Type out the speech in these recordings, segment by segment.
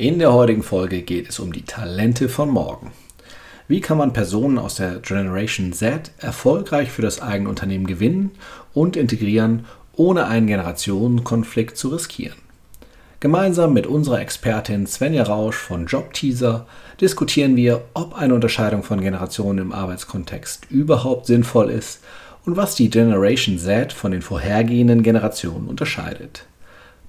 In der heutigen Folge geht es um die Talente von morgen. Wie kann man Personen aus der Generation Z erfolgreich für das eigene Unternehmen gewinnen und integrieren, ohne einen Generationenkonflikt zu riskieren? Gemeinsam mit unserer Expertin Svenja Rausch von Jobteaser diskutieren wir, ob eine Unterscheidung von Generationen im Arbeitskontext überhaupt sinnvoll ist und was die Generation Z von den vorhergehenden Generationen unterscheidet.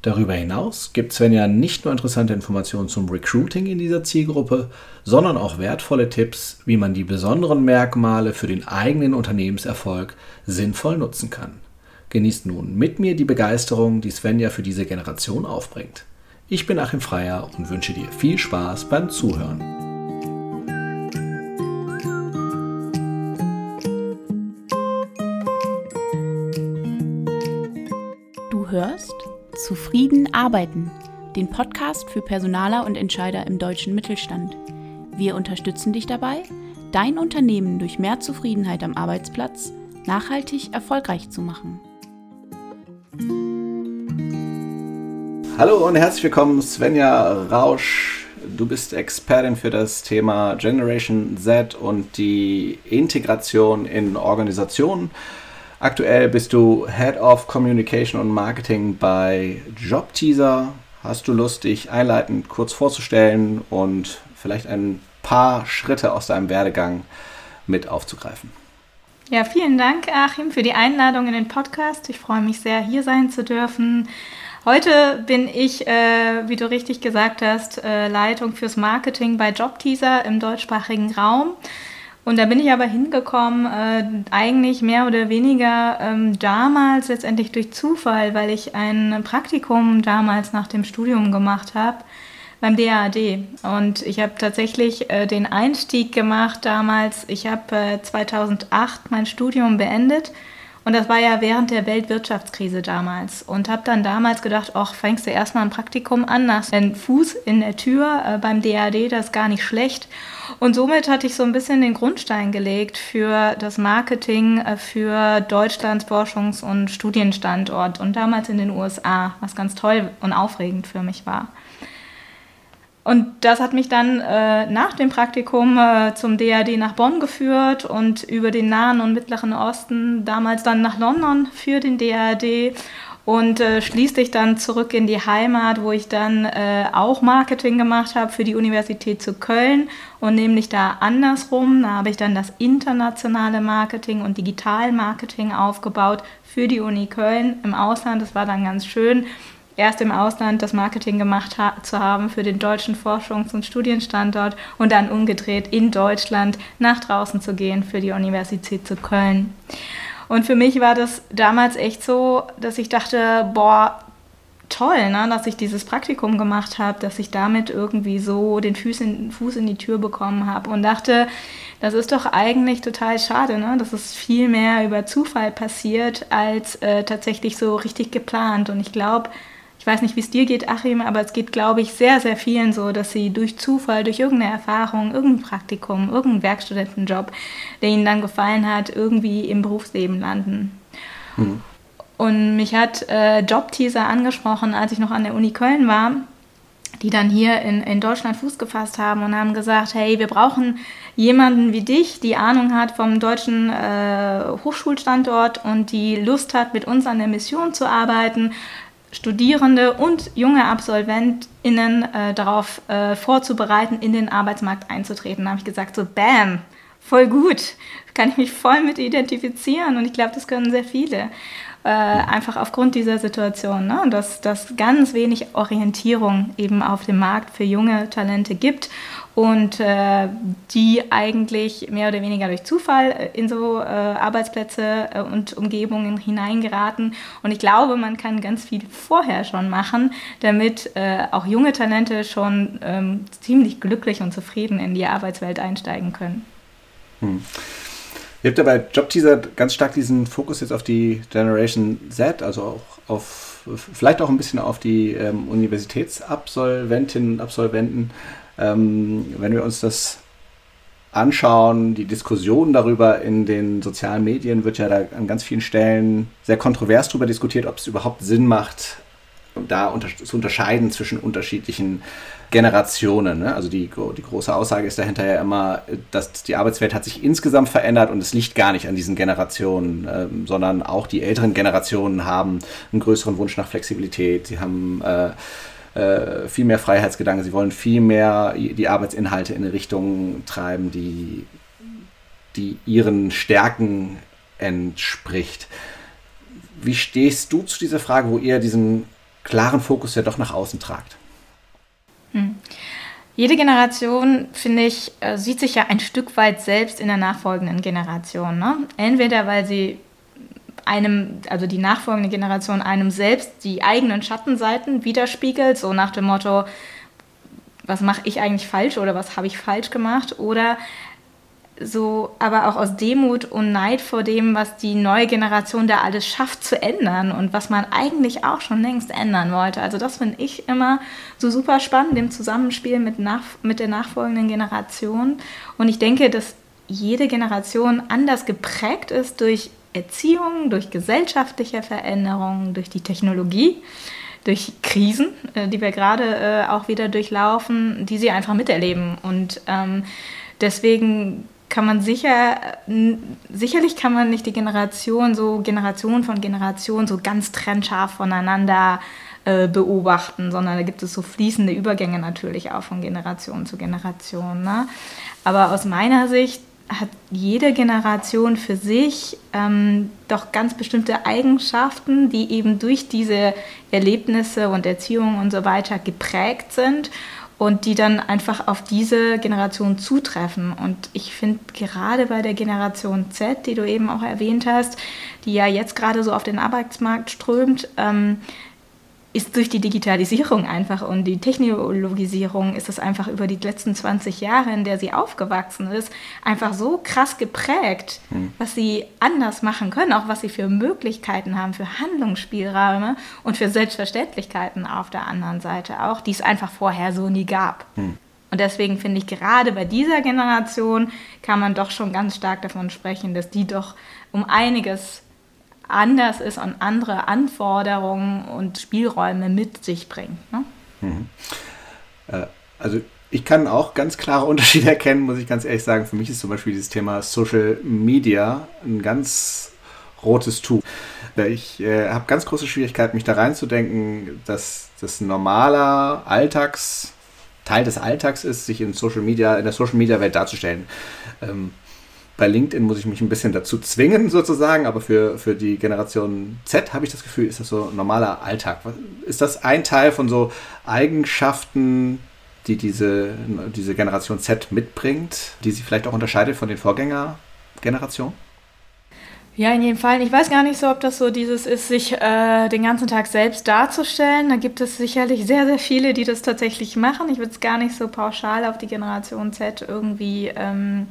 Darüber hinaus gibt Svenja nicht nur interessante Informationen zum Recruiting in dieser Zielgruppe, sondern auch wertvolle Tipps, wie man die besonderen Merkmale für den eigenen Unternehmenserfolg sinnvoll nutzen kann. Genießt nun mit mir die Begeisterung, die Svenja für diese Generation aufbringt. Ich bin Achim Freier und wünsche dir viel Spaß beim Zuhören. Du hörst Zufrieden arbeiten, den Podcast für Personaler und Entscheider im deutschen Mittelstand. Wir unterstützen dich dabei, dein Unternehmen durch mehr Zufriedenheit am Arbeitsplatz nachhaltig erfolgreich zu machen. Hallo und herzlich willkommen, Svenja Rausch. Du bist Expertin für das Thema Generation Z und die Integration in Organisationen. Aktuell bist du Head of Communication und Marketing bei Jobteaser. Hast du Lust, dich einleitend kurz vorzustellen und vielleicht ein paar Schritte aus deinem Werdegang mit aufzugreifen? Ja, vielen Dank, Achim, für die Einladung in den Podcast. Ich freue mich sehr, hier sein zu dürfen. Heute bin ich, äh, wie du richtig gesagt hast, äh, Leitung fürs Marketing bei Jobteaser im deutschsprachigen Raum. Und da bin ich aber hingekommen, äh, eigentlich mehr oder weniger ähm, damals letztendlich durch Zufall, weil ich ein Praktikum damals nach dem Studium gemacht habe beim DAAD. Und ich habe tatsächlich äh, den Einstieg gemacht damals. Ich habe äh, 2008 mein Studium beendet und das war ja während der Weltwirtschaftskrise damals. Und habe dann damals gedacht, ach, fängst du erstmal ein Praktikum an, hast einen Fuß in der Tür äh, beim DAD, das ist gar nicht schlecht. Und somit hatte ich so ein bisschen den Grundstein gelegt für das Marketing äh, für Deutschlands Forschungs- und Studienstandort und damals in den USA, was ganz toll und aufregend für mich war. Und das hat mich dann äh, nach dem Praktikum äh, zum DAD nach Bonn geführt und über den Nahen und Mittleren Osten damals dann nach London für den DAD und äh, schließlich dann zurück in die Heimat, wo ich dann äh, auch Marketing gemacht habe für die Universität zu Köln und nämlich da andersrum. Da habe ich dann das internationale Marketing und Digitalmarketing aufgebaut für die Uni Köln im Ausland. Das war dann ganz schön erst im Ausland das Marketing gemacht ha zu haben für den deutschen Forschungs- und Studienstandort und dann umgedreht in Deutschland nach draußen zu gehen für die Universität zu Köln. Und für mich war das damals echt so, dass ich dachte, boah, toll, ne, dass ich dieses Praktikum gemacht habe, dass ich damit irgendwie so den Fuß in, Fuß in die Tür bekommen habe und dachte, das ist doch eigentlich total schade, ne, dass es viel mehr über Zufall passiert als äh, tatsächlich so richtig geplant. Und ich glaube, ich weiß nicht, wie es dir geht, Achim, aber es geht, glaube ich, sehr, sehr vielen so, dass sie durch Zufall, durch irgendeine Erfahrung, irgendein Praktikum, irgendeinen Werkstudentenjob, der ihnen dann gefallen hat, irgendwie im Berufsleben landen. Mhm. Und mich hat äh, Jobteaser angesprochen, als ich noch an der Uni Köln war, die dann hier in, in Deutschland Fuß gefasst haben und haben gesagt, hey, wir brauchen jemanden wie dich, die Ahnung hat vom deutschen äh, Hochschulstandort und die Lust hat, mit uns an der Mission zu arbeiten Studierende und junge AbsolventInnen äh, darauf äh, vorzubereiten, in den Arbeitsmarkt einzutreten. Da habe ich gesagt, so bam, voll gut, kann ich mich voll mit identifizieren und ich glaube, das können sehr viele. Äh, einfach aufgrund dieser Situation, ne? dass, dass ganz wenig Orientierung eben auf dem Markt für junge Talente gibt und äh, die eigentlich mehr oder weniger durch Zufall in so äh, Arbeitsplätze äh, und Umgebungen hineingeraten. Und ich glaube, man kann ganz viel vorher schon machen, damit äh, auch junge Talente schon ähm, ziemlich glücklich und zufrieden in die Arbeitswelt einsteigen können. Hm. Ihr habt ja bei Jobteaser ganz stark diesen Fokus jetzt auf die Generation Z, also auch auf vielleicht auch ein bisschen auf die ähm, Universitätsabsolventinnen und Absolventen. Ähm, wenn wir uns das anschauen, die Diskussion darüber in den sozialen Medien wird ja da an ganz vielen Stellen sehr kontrovers darüber diskutiert, ob es überhaupt Sinn macht, da unter zu unterscheiden zwischen unterschiedlichen Generationen. Ne? Also die, die große Aussage ist dahinter ja immer, dass die Arbeitswelt hat sich insgesamt verändert und es liegt gar nicht an diesen Generationen, ähm, sondern auch die älteren Generationen haben einen größeren Wunsch nach Flexibilität. Sie haben äh, äh, viel mehr Freiheitsgedanken, sie wollen viel mehr die Arbeitsinhalte in eine Richtung treiben, die, die ihren Stärken entspricht. Wie stehst du zu dieser Frage, wo ihr diesen klaren Fokus ja doch nach außen tragt? Hm. Jede Generation, finde ich, äh, sieht sich ja ein Stück weit selbst in der nachfolgenden Generation. Ne? Entweder weil sie einem, also die nachfolgende Generation einem selbst die eigenen Schattenseiten widerspiegelt, so nach dem Motto, was mache ich eigentlich falsch oder was habe ich falsch gemacht oder so, aber auch aus Demut und Neid vor dem, was die neue Generation da alles schafft zu ändern und was man eigentlich auch schon längst ändern wollte. Also das finde ich immer so super spannend im Zusammenspiel mit, nach, mit der nachfolgenden Generation. Und ich denke, dass jede Generation anders geprägt ist durch Erziehung, durch gesellschaftliche Veränderungen, durch die Technologie, durch Krisen, äh, die wir gerade äh, auch wieder durchlaufen, die sie einfach miterleben. Und ähm, deswegen kann man sicher, sicherlich kann man nicht die Generation so Generation von Generation so ganz trennscharf voneinander äh, beobachten, sondern da gibt es so fließende Übergänge natürlich auch von Generation zu Generation. Ne? Aber aus meiner Sicht hat jede Generation für sich ähm, doch ganz bestimmte Eigenschaften, die eben durch diese Erlebnisse und Erziehung und so weiter geprägt sind und die dann einfach auf diese Generation zutreffen. Und ich finde gerade bei der Generation Z, die du eben auch erwähnt hast, die ja jetzt gerade so auf den Arbeitsmarkt strömt, ähm, ist durch die Digitalisierung einfach und die Technologisierung ist es einfach über die letzten 20 Jahre, in der sie aufgewachsen ist, einfach so krass geprägt, hm. was sie anders machen können, auch was sie für Möglichkeiten haben, für Handlungsspielräume und für Selbstverständlichkeiten auf der anderen Seite auch, die es einfach vorher so nie gab. Hm. Und deswegen finde ich, gerade bei dieser Generation kann man doch schon ganz stark davon sprechen, dass die doch um einiges anders ist und andere Anforderungen und Spielräume mit sich bringt. Ne? Mhm. Äh, also ich kann auch ganz klare Unterschiede erkennen, muss ich ganz ehrlich sagen. Für mich ist zum Beispiel dieses Thema Social Media ein ganz rotes Tuch. Ich äh, habe ganz große Schwierigkeiten, mich da reinzudenken, dass das normaler Alltags Teil des Alltags ist, sich in Social Media, in der Social Media Welt darzustellen. Ähm, bei LinkedIn muss ich mich ein bisschen dazu zwingen, sozusagen, aber für, für die Generation Z habe ich das Gefühl, ist das so normaler Alltag. Ist das ein Teil von so Eigenschaften, die diese, diese Generation Z mitbringt, die sie vielleicht auch unterscheidet von den Vorgängergenerationen? Ja, in jedem Fall. Ich weiß gar nicht so, ob das so dieses ist, sich äh, den ganzen Tag selbst darzustellen. Da gibt es sicherlich sehr, sehr viele, die das tatsächlich machen. Ich würde es gar nicht so pauschal auf die Generation Z irgendwie ähm,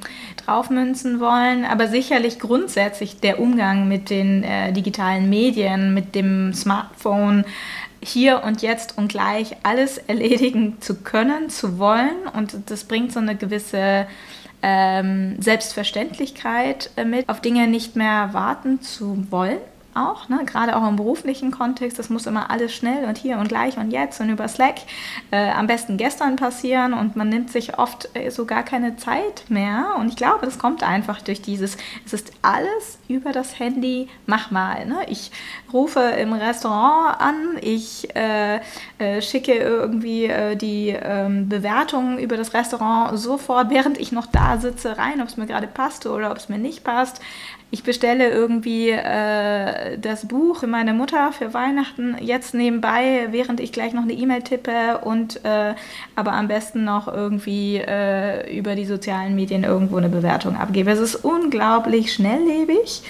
draufmünzen wollen. Aber sicherlich grundsätzlich der Umgang mit den äh, digitalen Medien, mit dem Smartphone, hier und jetzt und gleich alles erledigen zu können, zu wollen. Und das bringt so eine gewisse ähm, Selbstverständlichkeit äh, mit, auf Dinge nicht mehr warten zu wollen auch, ne? gerade auch im beruflichen Kontext. Das muss immer alles schnell und hier und gleich und jetzt und über Slack äh, am besten gestern passieren und man nimmt sich oft äh, so gar keine Zeit mehr. Und ich glaube, das kommt einfach durch dieses, es ist alles über das Handy, mach mal. Ne? Ich rufe im Restaurant an, ich äh, äh schicke irgendwie äh, die ähm, Bewertungen über das Restaurant sofort, während ich noch da sitze, rein, ob es mir gerade passt oder ob es mir nicht passt ich bestelle irgendwie äh, das Buch meiner Mutter für Weihnachten jetzt nebenbei, während ich gleich noch eine E-Mail tippe und äh, aber am besten noch irgendwie äh, über die sozialen Medien irgendwo eine Bewertung abgebe. Es ist unglaublich schnelllebig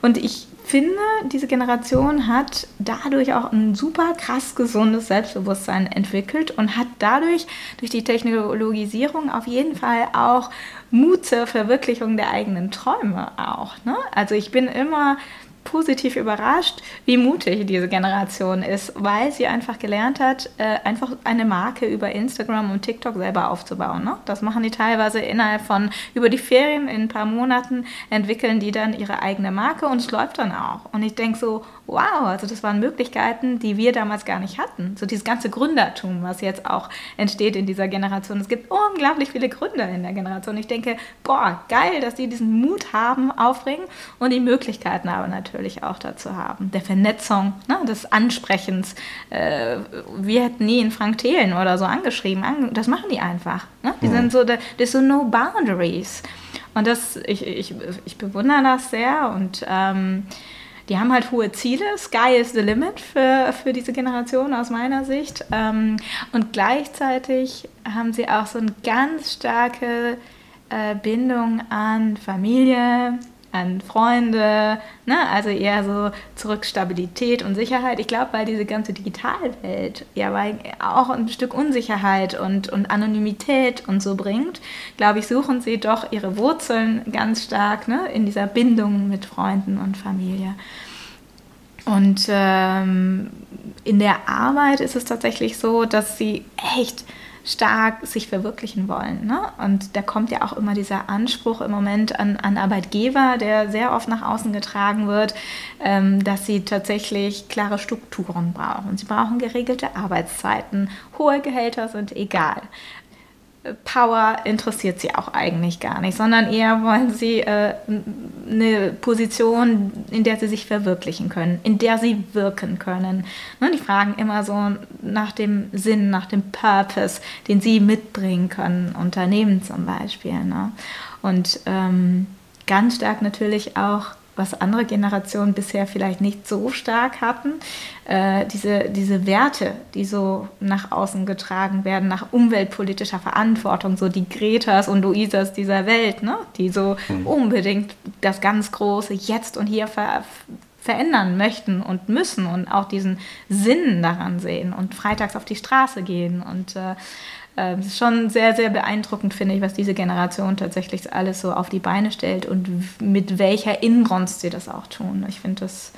und ich finde, diese Generation hat dadurch auch ein super krass gesundes Selbstbewusstsein entwickelt und hat dadurch durch die Technologisierung auf jeden Fall auch Mut zur Verwirklichung der eigenen Träume auch. Ne? Also ich bin immer positiv überrascht, wie mutig diese Generation ist, weil sie einfach gelernt hat, äh, einfach eine Marke über Instagram und TikTok selber aufzubauen. Ne? Das machen die teilweise innerhalb von über die Ferien in ein paar Monaten entwickeln die dann ihre eigene Marke und es läuft dann auch. Und ich denke so, wow, also das waren Möglichkeiten, die wir damals gar nicht hatten. So dieses ganze Gründertum, was jetzt auch entsteht in dieser Generation. Es gibt unglaublich viele Gründer in der Generation. Ich denke, boah, geil, dass die diesen Mut haben, aufbringen und die Möglichkeiten aber natürlich auch dazu haben. Der Vernetzung, ne, des Ansprechens. Äh, wir hätten nie in Frank Thelen oder so angeschrieben. Das machen die einfach. Ne? Die mhm. sind so, das ist so no boundaries. Und das, ich, ich, ich bewundere das sehr und ähm, die haben halt hohe Ziele. Sky is the limit für, für diese Generation aus meiner Sicht. Ähm, und gleichzeitig haben sie auch so eine ganz starke äh, Bindung an Familie, an Freunde, ne? also eher so zurück Stabilität und Sicherheit. Ich glaube, weil diese ganze Digitalwelt ja weil auch ein Stück Unsicherheit und, und Anonymität und so bringt, glaube ich, suchen sie doch ihre Wurzeln ganz stark ne? in dieser Bindung mit Freunden und Familie. Und ähm, in der Arbeit ist es tatsächlich so, dass sie echt stark sich verwirklichen wollen. Ne? Und da kommt ja auch immer dieser Anspruch im Moment an, an Arbeitgeber, der sehr oft nach außen getragen wird, ähm, dass sie tatsächlich klare Strukturen brauchen. Sie brauchen geregelte Arbeitszeiten, hohe Gehälter sind egal. Power interessiert sie auch eigentlich gar nicht, sondern eher wollen sie äh, eine Position, in der sie sich verwirklichen können, in der sie wirken können. Ne, die fragen immer so nach dem Sinn, nach dem Purpose, den sie mitbringen können, Unternehmen zum Beispiel. Ne? Und ähm, ganz stark natürlich auch was andere Generationen bisher vielleicht nicht so stark hatten. Äh, diese, diese Werte, die so nach außen getragen werden, nach umweltpolitischer Verantwortung, so die Gretas und Luisas dieser Welt, ne? die so mhm. unbedingt das ganz Große jetzt und hier ver verändern möchten und müssen und auch diesen Sinn daran sehen und freitags auf die Straße gehen und äh, es ist schon sehr, sehr beeindruckend, finde ich, was diese Generation tatsächlich alles so auf die Beine stellt und mit welcher Inbrunst sie das auch tun. Ich finde das,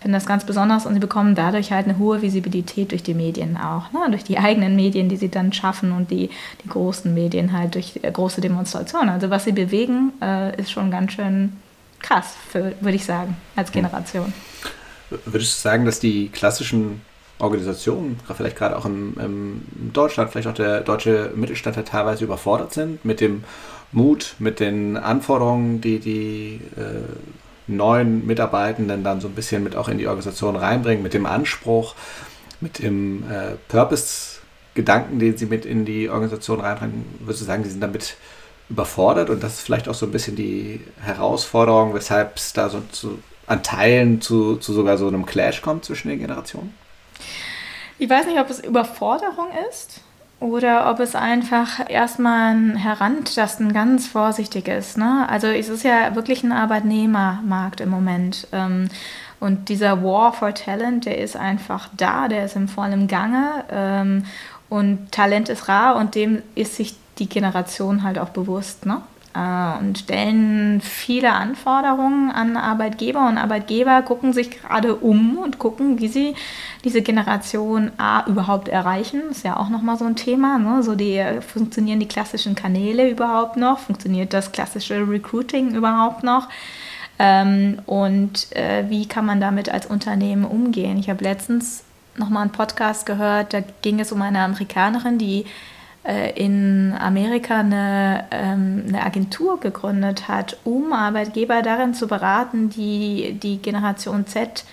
finde das ganz besonders und sie bekommen dadurch halt eine hohe Visibilität durch die Medien auch, ne? durch die eigenen Medien, die sie dann schaffen und die, die großen Medien halt durch äh, große Demonstrationen. Also was sie bewegen, äh, ist schon ganz schön krass, würde ich sagen, als Generation. Würdest du sagen, dass die klassischen Organisationen, vielleicht gerade auch im, im Deutschland, vielleicht auch der deutsche Mittelstand halt teilweise überfordert sind mit dem Mut, mit den Anforderungen, die die äh, neuen Mitarbeitenden dann so ein bisschen mit auch in die Organisation reinbringen, mit dem Anspruch, mit dem äh, Purpose-Gedanken, den sie mit in die Organisation reinbringen, würdest du sagen, die sind damit überfordert und das ist vielleicht auch so ein bisschen die Herausforderung, weshalb es da so zu, an Teilen zu, zu sogar so einem Clash kommt zwischen den Generationen? Ich weiß nicht, ob es Überforderung ist oder ob es einfach erstmal ein Herantasten ganz vorsichtig ist. Ne? Also es ist ja wirklich ein Arbeitnehmermarkt im Moment. Ähm, und dieser War for Talent, der ist einfach da, der ist im vollen Gange. Ähm, und Talent ist rar und dem ist sich die Generation halt auch bewusst. Ne? Äh, und stellen viele Anforderungen an Arbeitgeber und Arbeitgeber gucken sich gerade um und gucken, wie sie diese Generation A überhaupt erreichen. Ist ja auch nochmal so ein Thema. Ne? So die, funktionieren die klassischen Kanäle überhaupt noch? Funktioniert das klassische Recruiting überhaupt noch? Ähm, und äh, wie kann man damit als Unternehmen umgehen? Ich habe letztens nochmal einen Podcast gehört, da ging es um eine Amerikanerin, die äh, in Amerika eine, ähm, eine Agentur gegründet hat, um Arbeitgeber darin zu beraten, die, die Generation Z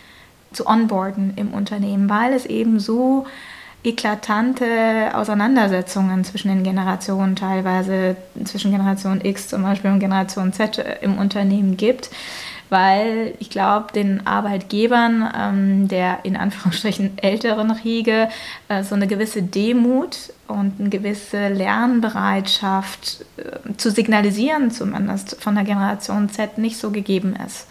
zu onboarden im Unternehmen, weil es eben so eklatante Auseinandersetzungen zwischen den Generationen, teilweise zwischen Generation X zum Beispiel und Generation Z im Unternehmen gibt, weil ich glaube, den Arbeitgebern ähm, der in Anführungsstrichen älteren Riege äh, so eine gewisse Demut und eine gewisse Lernbereitschaft äh, zu signalisieren, zumindest von der Generation Z, nicht so gegeben ist.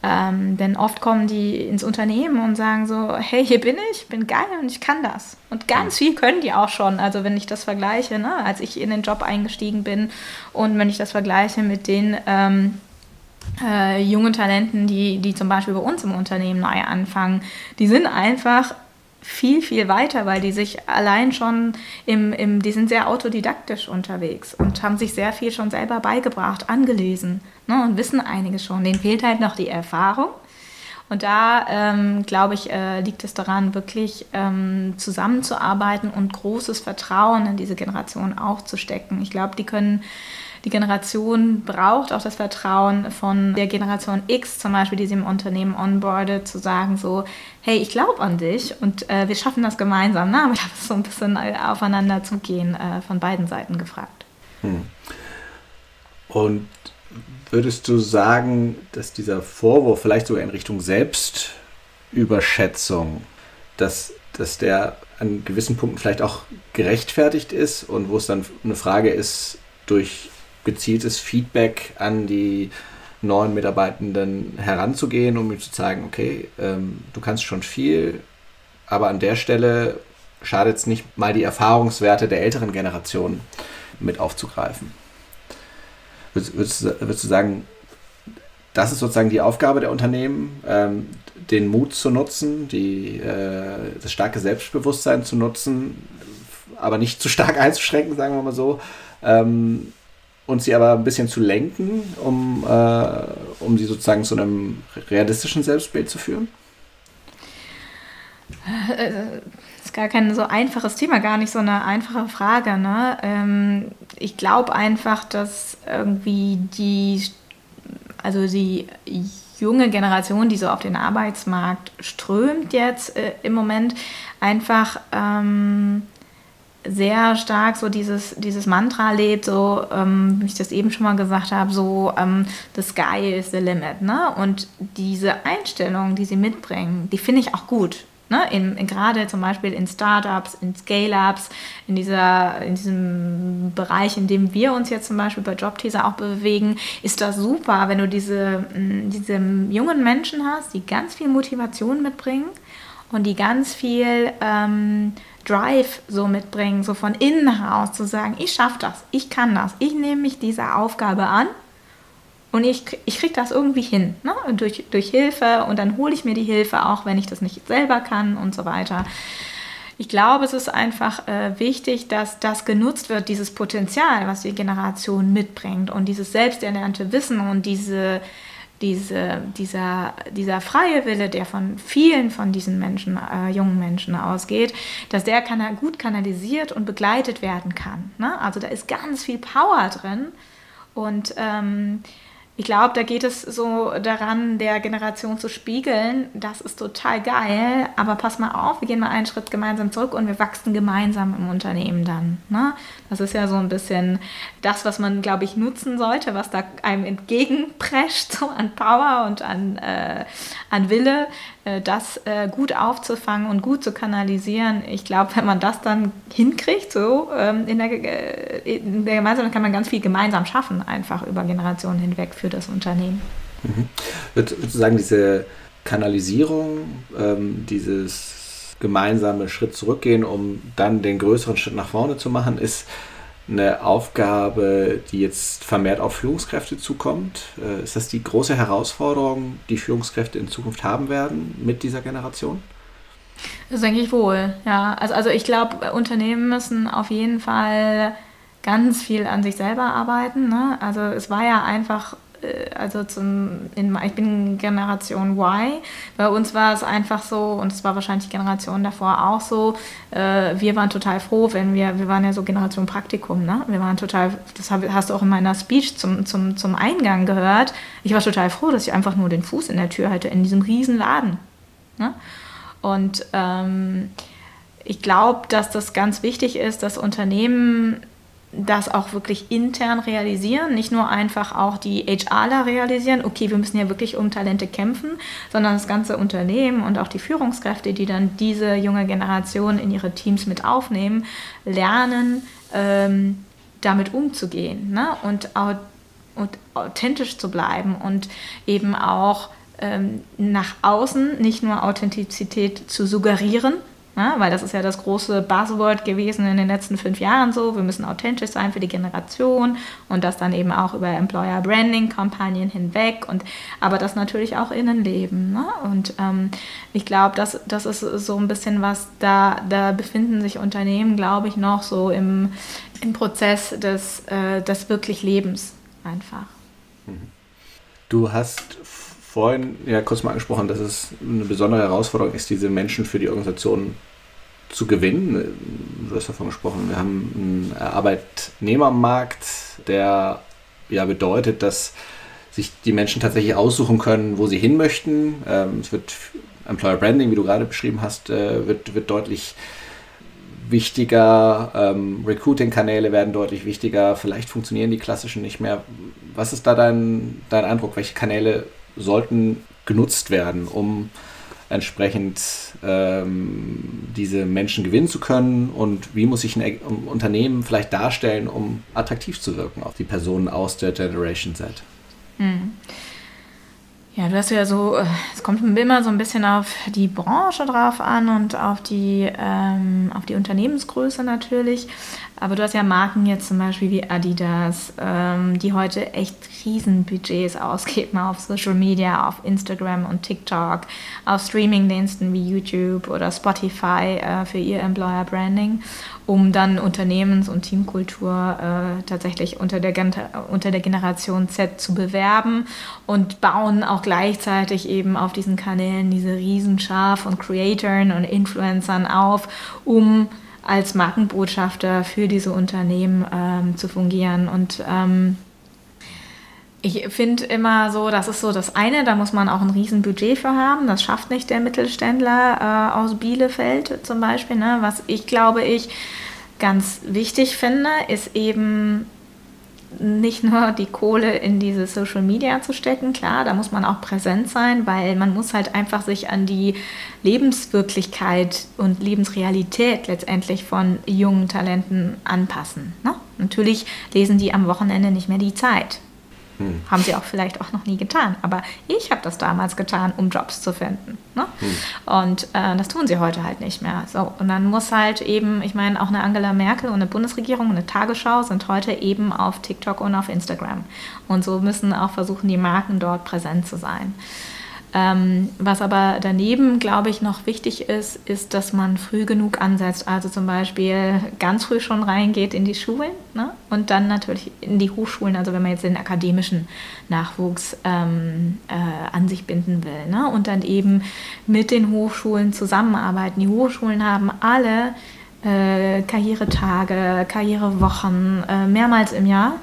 Ähm, denn oft kommen die ins Unternehmen und sagen so, hey, hier bin ich, bin geil und ich kann das. Und ganz viel können die auch schon. Also wenn ich das vergleiche, ne, als ich in den Job eingestiegen bin und wenn ich das vergleiche mit den ähm, äh, jungen Talenten, die, die zum Beispiel bei uns im Unternehmen neu anfangen, die sind einfach viel, viel weiter, weil die sich allein schon im, im, die sind sehr autodidaktisch unterwegs und haben sich sehr viel schon selber beigebracht, angelesen ne, und wissen einiges schon. Denen fehlt halt noch die Erfahrung Und da, ähm, glaube ich, äh, liegt es daran, wirklich ähm, zusammenzuarbeiten und großes Vertrauen in diese Generation auch zu stecken. Ich glaube, die können die Generation braucht auch das Vertrauen von der Generation X zum Beispiel, die sie im Unternehmen onboardet, zu sagen so, hey, ich glaube an dich und äh, wir schaffen das gemeinsam. Ne? Aber da so ein bisschen äh, aufeinander zugehen äh, von beiden Seiten gefragt. Hm. Und würdest du sagen, dass dieser Vorwurf vielleicht sogar in Richtung Selbstüberschätzung, dass, dass der an gewissen Punkten vielleicht auch gerechtfertigt ist und wo es dann eine Frage ist, durch gezieltes Feedback an die neuen Mitarbeitenden heranzugehen, um ihm zu zeigen, okay, ähm, du kannst schon viel, aber an der Stelle schadet es nicht mal die Erfahrungswerte der älteren Generation mit aufzugreifen. Würdest, würdest, würdest du sagen, das ist sozusagen die Aufgabe der Unternehmen, ähm, den Mut zu nutzen, die, äh, das starke Selbstbewusstsein zu nutzen, aber nicht zu stark einzuschränken, sagen wir mal so, ähm, und sie aber ein bisschen zu lenken, um, äh, um sie sozusagen zu einem realistischen Selbstbild zu führen? Das äh, ist gar kein so einfaches Thema, gar nicht so eine einfache Frage. Ne? Ähm, ich glaube einfach, dass irgendwie die, also die junge Generation, die so auf den Arbeitsmarkt strömt jetzt äh, im Moment, einfach ähm, sehr stark so dieses, dieses Mantra lebt, so ähm, wie ich das eben schon mal gesagt habe, so ähm, the sky is the limit. Ne? Und diese Einstellung, die sie mitbringen, die finde ich auch gut. Ne? In, in, gerade zum Beispiel in Startups, in Scale-Ups, in, in diesem Bereich, in dem wir uns jetzt zum Beispiel bei Jobteaser auch bewegen, ist das super, wenn du diese, diese jungen Menschen hast, die ganz viel Motivation mitbringen und die ganz viel ähm, Drive so mitbringen, so von innen heraus zu sagen, ich schaffe das, ich kann das, ich nehme mich dieser Aufgabe an und ich, ich kriege das irgendwie hin, ne? durch, durch Hilfe und dann hole ich mir die Hilfe auch, wenn ich das nicht selber kann und so weiter. Ich glaube, es ist einfach äh, wichtig, dass das genutzt wird, dieses Potenzial, was die Generation mitbringt und dieses selbsterlernte Wissen und diese diese, dieser, dieser freie Wille, der von vielen von diesen Menschen, äh, jungen Menschen ausgeht, dass der kann, gut kanalisiert und begleitet werden kann. Ne? Also da ist ganz viel Power drin und ähm, ich glaube, da geht es so daran, der Generation zu spiegeln, das ist total geil, aber pass mal auf, wir gehen mal einen Schritt gemeinsam zurück und wir wachsen gemeinsam im Unternehmen dann. Ne? Das ist ja so ein bisschen das, was man, glaube ich, nutzen sollte, was da einem entgegenprescht, so an Power und an, äh, an Wille, das äh, gut aufzufangen und gut zu kanalisieren. Ich glaube, wenn man das dann hinkriegt, so ähm, in, der, äh, in der Gemeinschaft, kann man ganz viel gemeinsam schaffen, einfach über Generationen hinweg für das Unternehmen. Mhm. Würdest du sagen, diese Kanalisierung, ähm, dieses gemeinsame Schritt zurückgehen, um dann den größeren Schritt nach vorne zu machen, ist eine Aufgabe, die jetzt vermehrt auf Führungskräfte zukommt? Äh, ist das die große Herausforderung, die Führungskräfte in Zukunft haben werden mit dieser Generation? Das denke ich wohl, ja. Also, also ich glaube, Unternehmen müssen auf jeden Fall ganz viel an sich selber arbeiten. Ne? Also es war ja einfach also zum, in, ich bin Generation Y. Bei uns war es einfach so, und es war wahrscheinlich Generation davor auch so, äh, wir waren total froh, wenn wir, wir waren ja so Generation Praktikum, ne? Wir waren total, das hast du auch in meiner Speech zum, zum, zum Eingang gehört. Ich war total froh, dass ich einfach nur den Fuß in der Tür hatte, in diesem riesen Laden. Ne? Und ähm, ich glaube, dass das ganz wichtig ist, dass Unternehmen das auch wirklich intern realisieren, nicht nur einfach auch die HRler realisieren, okay, wir müssen ja wirklich um Talente kämpfen, sondern das ganze Unternehmen und auch die Führungskräfte, die dann diese junge Generation in ihre Teams mit aufnehmen, lernen, ähm, damit umzugehen ne? und, und authentisch zu bleiben und eben auch ähm, nach außen nicht nur Authentizität zu suggerieren, Ne? Weil das ist ja das große Buzzword gewesen in den letzten fünf Jahren so. Wir müssen authentisch sein für die Generation und das dann eben auch über Employer Branding Kampagnen hinweg und aber das natürlich auch Innenleben. Ne? Und ähm, ich glaube, das, das ist so ein bisschen was, da, da befinden sich Unternehmen, glaube ich, noch so im, im Prozess des, äh, des wirklich Lebens einfach. Du hast vorhin ja kurz mal angesprochen, dass es eine besondere Herausforderung ist, diese Menschen für die Organisation zu gewinnen. Du hast davon gesprochen, wir haben einen Arbeitnehmermarkt, der ja bedeutet, dass sich die Menschen tatsächlich aussuchen können, wo sie hin möchten. Ähm, es wird Employer Branding, wie du gerade beschrieben hast, äh, wird, wird deutlich wichtiger. Ähm, Recruiting-Kanäle werden deutlich wichtiger. Vielleicht funktionieren die klassischen nicht mehr. Was ist da dein, dein Eindruck? Welche Kanäle sollten genutzt werden, um entsprechend ähm, diese Menschen gewinnen zu können und wie muss sich ein Unternehmen vielleicht darstellen, um attraktiv zu wirken auf die Personen aus der Generation Z? Mhm. Ja, du hast ja so, äh, es kommt immer so ein bisschen auf die Branche drauf an und auf die, ähm, auf die Unternehmensgröße natürlich. Aber du hast ja Marken jetzt zum Beispiel wie Adidas, ähm, die heute echt Riesenbudgets ausgeben auf Social Media, auf Instagram und TikTok, auf Streamingdiensten wie YouTube oder Spotify äh, für ihr Employer Branding um dann Unternehmens- und Teamkultur äh, tatsächlich unter der, unter der Generation Z zu bewerben und bauen auch gleichzeitig eben auf diesen Kanälen diese Riesenschar von Creatoren und Influencern auf, um als Markenbotschafter für diese Unternehmen ähm, zu fungieren. Und ähm, ich finde immer so, das ist so das eine, da muss man auch ein Riesenbudget für haben. Das schafft nicht der Mittelständler äh, aus Bielefeld zum Beispiel. Ne? Was ich glaube ich ganz wichtig finde, ist eben nicht nur die Kohle in diese Social Media zu stecken, klar, da muss man auch präsent sein, weil man muss halt einfach sich an die Lebenswirklichkeit und Lebensrealität letztendlich von jungen Talenten anpassen. Ne? Natürlich lesen die am Wochenende nicht mehr die Zeit. Hm. Haben sie auch vielleicht auch noch nie getan. Aber ich habe das damals getan, um Jobs zu finden. Ne? Hm. Und äh, das tun sie heute halt nicht mehr. So, und dann muss halt eben, ich meine, auch eine Angela Merkel und eine Bundesregierung und eine Tagesschau sind heute eben auf TikTok und auf Instagram. Und so müssen auch versuchen, die Marken dort präsent zu sein. Ähm, was aber daneben, glaube ich, noch wichtig ist, ist, dass man früh genug ansetzt. Also zum Beispiel ganz früh schon reingeht in die Schulen ne? und dann natürlich in die Hochschulen, also wenn man jetzt den akademischen Nachwuchs ähm, äh, an sich binden will. Ne? Und dann eben mit den Hochschulen zusammenarbeiten. Die Hochschulen haben alle äh, Karrieretage, Karrierewochen äh, mehrmals im Jahr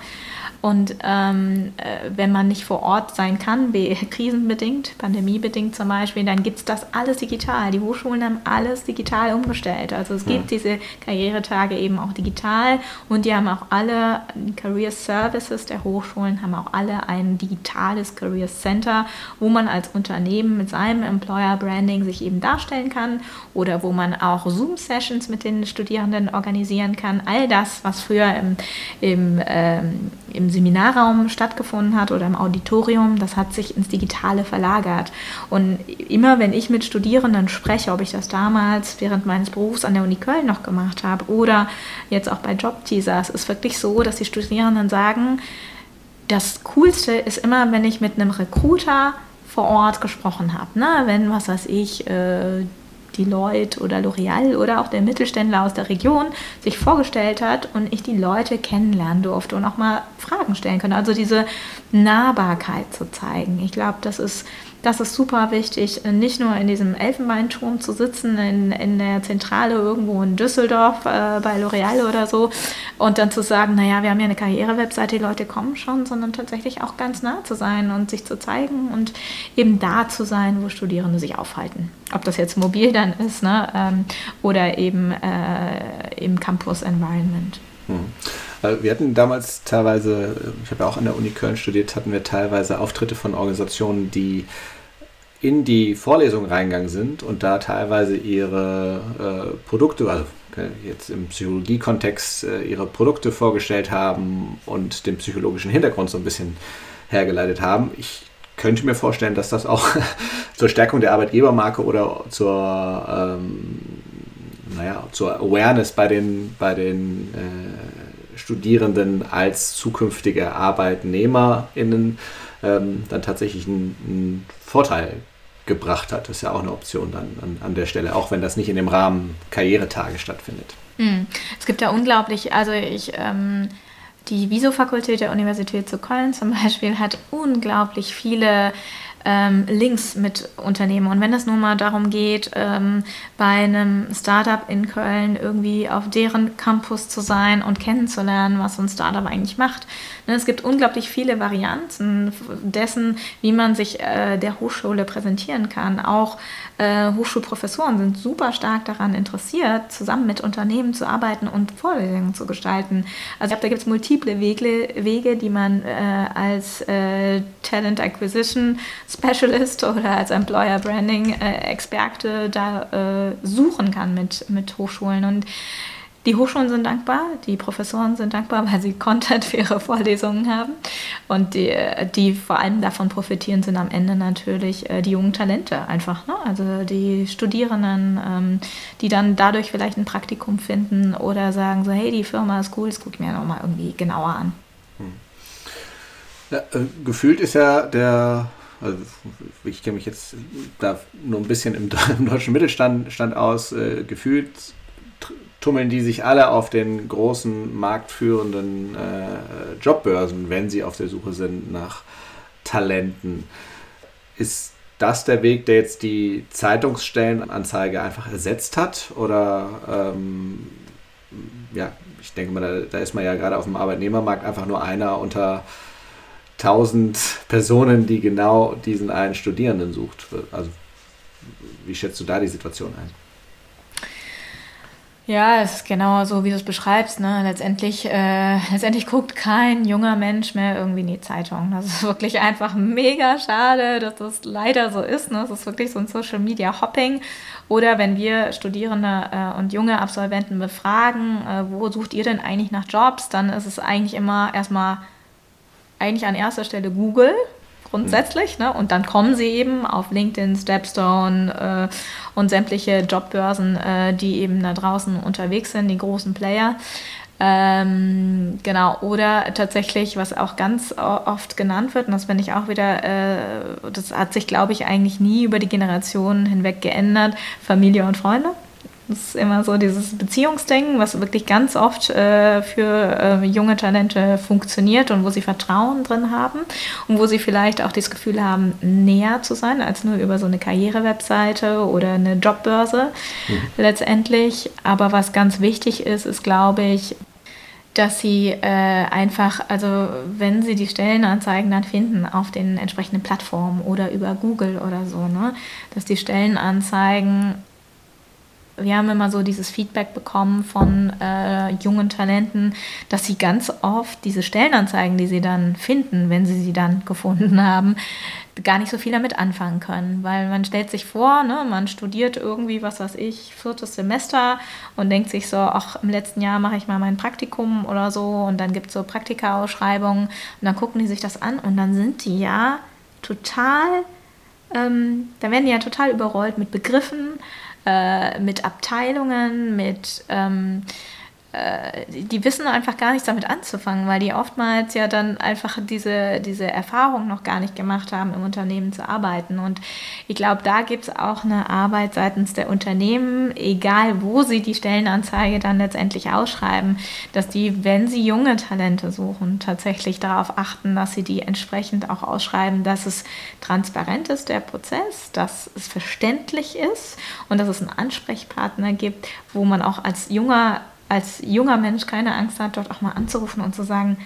und ähm, äh, wenn man nicht vor Ort sein kann, krisenbedingt, pandemiebedingt zum Beispiel, dann gibt es das alles digital. Die Hochschulen haben alles digital umgestellt. Also es gibt ja. diese Karrieretage eben auch digital und die haben auch alle Career Services der Hochschulen, haben auch alle ein digitales Career Center, wo man als Unternehmen mit seinem Employer Branding sich eben darstellen kann oder wo man auch Zoom-Sessions mit den Studierenden organisieren kann. All das, was früher im, im, ähm, im Seminarraum stattgefunden hat oder im Auditorium, das hat sich ins Digitale verlagert. Und immer wenn ich mit Studierenden spreche, ob ich das damals während meines Berufs an der Uni Köln noch gemacht habe oder jetzt auch bei Jobteasers, ist wirklich so, dass die Studierenden sagen, das Coolste ist immer, wenn ich mit einem Recruiter vor Ort gesprochen habe. Ne? Wenn, was weiß ich, äh, Deloitte oder L'Oreal oder auch der Mittelständler aus der Region sich vorgestellt hat und ich die Leute kennenlernen durfte und auch mal Fragen stellen konnte. Also diese Nahbarkeit zu zeigen. Ich glaube, das ist das ist super wichtig, nicht nur in diesem Elfenbeinturm zu sitzen, in, in der Zentrale irgendwo in Düsseldorf äh, bei L'Oreal oder so und dann zu sagen, naja, wir haben ja eine Karriere-Webseite, die Leute kommen schon, sondern tatsächlich auch ganz nah zu sein und sich zu zeigen und eben da zu sein, wo Studierende sich aufhalten. Ob das jetzt mobil dann ist ne, ähm, oder eben äh, im Campus-Environment. Hm. Wir hatten damals teilweise, ich habe ja auch an der Uni Köln studiert, hatten wir teilweise Auftritte von Organisationen, die in die Vorlesung reingegangen sind und da teilweise ihre äh, Produkte, also jetzt im Psychologie-Kontext äh, ihre Produkte vorgestellt haben und den psychologischen Hintergrund so ein bisschen hergeleitet haben. Ich könnte mir vorstellen, dass das auch zur Stärkung der Arbeitgebermarke oder zur, ähm, naja, zur Awareness bei den, bei den äh, Studierenden als zukünftige ArbeitnehmerInnen ähm, dann tatsächlich einen Vorteil gebracht hat. Ist ja auch eine Option dann an, an der Stelle, auch wenn das nicht in dem Rahmen Karrieretage stattfindet. Hm. Es gibt ja unglaublich, also ich, ähm, die Viso-Fakultät der Universität zu Köln zum Beispiel hat unglaublich viele ähm, Links mit Unternehmen. Und wenn es nun mal darum geht, ähm, bei einem Startup in Köln irgendwie auf deren Campus zu sein und kennenzulernen, was so ein Startup eigentlich macht. Ne, es gibt unglaublich viele Varianten dessen, wie man sich äh, der Hochschule präsentieren kann. Auch äh, Hochschulprofessoren sind super stark daran interessiert, zusammen mit Unternehmen zu arbeiten und Vorlesungen zu gestalten. Also ich glaube, da gibt es multiple Wege, Wege, die man äh, als äh, Talent Acquisition Specialist oder als Employer Branding äh, Experte da äh, suchen kann mit, mit Hochschulen. Und die Hochschulen sind dankbar, die Professoren sind dankbar, weil sie Content für ihre Vorlesungen haben. Und die, die vor allem davon profitieren, sind am Ende natürlich äh, die jungen Talente einfach. Ne? Also die Studierenden, ähm, die dann dadurch vielleicht ein Praktikum finden oder sagen so, hey, die Firma ist cool, das gucke ich mir nochmal irgendwie genauer an. Hm. Ja, äh, gefühlt ist ja der also ich kenne mich jetzt da nur ein bisschen im, im deutschen Mittelstand Stand aus. Äh, gefühlt tummeln die sich alle auf den großen marktführenden äh, Jobbörsen, wenn sie auf der Suche sind nach Talenten. Ist das der Weg, der jetzt die Zeitungsstellenanzeige einfach ersetzt hat? Oder ähm, ja, ich denke mal, da, da, ist man ja gerade auf dem Arbeitnehmermarkt einfach nur einer unter tausend Personen, die genau diesen einen Studierenden sucht. Also wie schätzt du da die Situation ein? Ja, es ist genau so, wie du es beschreibst. Ne? Letztendlich, äh, letztendlich guckt kein junger Mensch mehr irgendwie in die Zeitung. Das ist wirklich einfach mega schade, dass das leider so ist. Ne? Das ist wirklich so ein Social Media Hopping. Oder wenn wir Studierende äh, und junge Absolventen befragen, äh, wo sucht ihr denn eigentlich nach Jobs, dann ist es eigentlich immer erstmal eigentlich an erster Stelle Google grundsätzlich. Ne? Und dann kommen sie eben auf LinkedIn, Stepstone äh, und sämtliche Jobbörsen, äh, die eben da draußen unterwegs sind, die großen Player. Ähm, genau, oder tatsächlich, was auch ganz oft genannt wird, und das finde ich auch wieder, äh, das hat sich, glaube ich, eigentlich nie über die Generationen hinweg geändert, Familie und Freunde. Das ist immer so dieses Beziehungsding, was wirklich ganz oft äh, für äh, junge Talente funktioniert und wo sie Vertrauen drin haben und wo sie vielleicht auch das Gefühl haben, näher zu sein als nur über so eine Karrierewebseite oder eine Jobbörse mhm. letztendlich. Aber was ganz wichtig ist, ist, glaube ich, dass sie äh, einfach, also wenn sie die Stellenanzeigen dann finden auf den entsprechenden Plattformen oder über Google oder so, ne, dass die Stellenanzeigen wir haben immer so dieses Feedback bekommen von äh, jungen Talenten, dass sie ganz oft diese Stellenanzeigen, die sie dann finden, wenn sie sie dann gefunden haben, gar nicht so viel damit anfangen können. Weil man stellt sich vor, ne, man studiert irgendwie, was weiß ich, viertes Semester und denkt sich so, ach, im letzten Jahr mache ich mal mein Praktikum oder so und dann gibt es so Praktika-Ausschreibungen und dann gucken die sich das an und dann sind die ja total, ähm, da werden die ja total überrollt mit Begriffen äh, mit Abteilungen, mit ähm, äh, die wissen einfach gar nichts damit anzufangen, weil die oftmals ja dann einfach diese, diese Erfahrung noch gar nicht gemacht haben, im Unternehmen zu arbeiten. Und ich glaube, da gibt es auch eine Arbeit seitens der Unternehmen, egal wo sie die Stellenanzeige dann letztendlich ausschreiben, dass die, wenn sie junge Talente suchen, tatsächlich darauf achten, dass sie die entsprechend auch ausschreiben, dass es transparent ist, der Prozess, dass es verständlich ist und dass es einen Ansprechpartner gibt, wo man auch als junger als junger Mensch keine Angst hat, dort auch mal anzurufen und zu sagen,